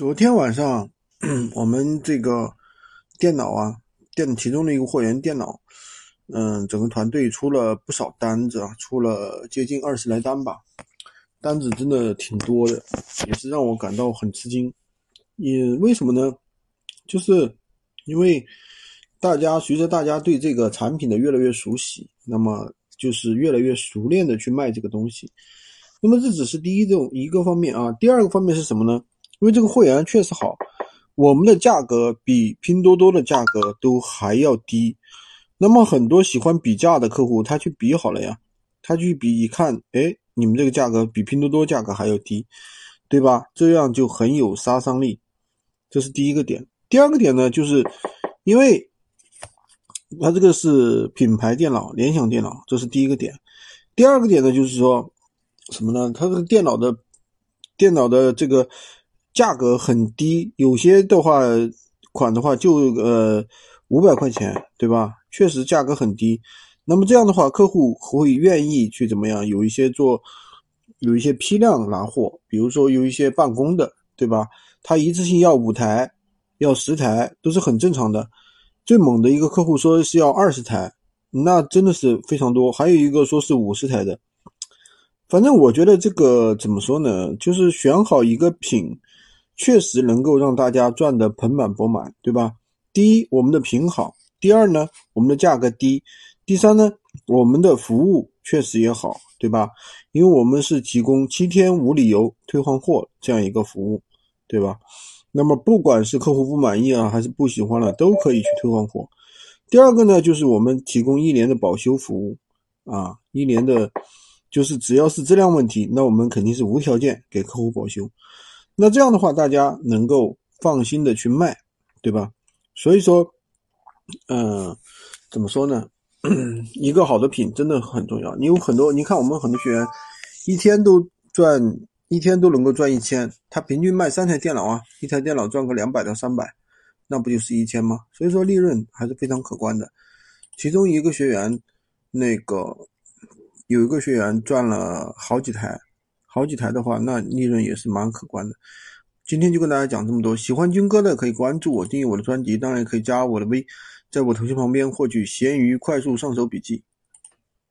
昨天晚上，我们这个电脑啊，电其中的一个货源电脑，嗯，整个团队出了不少单子啊，出了接近二十来单吧，单子真的挺多的，也是让我感到很吃惊。也为什么呢？就是因为大家随着大家对这个产品的越来越熟悉，那么就是越来越熟练的去卖这个东西。那么这只是第一种一个方面啊，第二个方面是什么呢？因为这个会员确实好，我们的价格比拼多多的价格都还要低。那么很多喜欢比价的客户，他去比好了呀，他去比一看，哎，你们这个价格比拼多多价格还要低，对吧？这样就很有杀伤力。这是第一个点。第二个点呢，就是因为它这个是品牌电脑，联想电脑，这是第一个点。第二个点呢，就是说什么呢？它这个电脑的电脑的这个。价格很低，有些的话款的话就呃五百块钱，对吧？确实价格很低。那么这样的话，客户会愿意去怎么样？有一些做，有一些批量拿货，比如说有一些办公的，对吧？他一次性要五台，要十台，都是很正常的。最猛的一个客户说是要二十台，那真的是非常多。还有一个说是五十台的。反正我觉得这个怎么说呢？就是选好一个品。确实能够让大家赚得盆满钵满，对吧？第一，我们的品好；第二呢，我们的价格低；第三呢，我们的服务确实也好，对吧？因为我们是提供七天无理由退换货这样一个服务，对吧？那么不管是客户不满意啊，还是不喜欢了，都可以去退换货。第二个呢，就是我们提供一年的保修服务啊，一年的，就是只要是质量问题，那我们肯定是无条件给客户保修。那这样的话，大家能够放心的去卖，对吧？所以说，嗯，怎么说呢？一个好的品真的很重要。你有很多，你看我们很多学员一天都赚，一天都能够赚一千，他平均卖三台电脑啊，一台电脑赚个两百到三百，那不就是一千吗？所以说利润还是非常可观的。其中一个学员，那个有一个学员赚了好几台。好几台的话，那利润也是蛮可观的。今天就跟大家讲这么多，喜欢军哥的可以关注我，订阅我的专辑，当然也可以加我的微，在我头像旁边获取闲鱼快速上手笔记。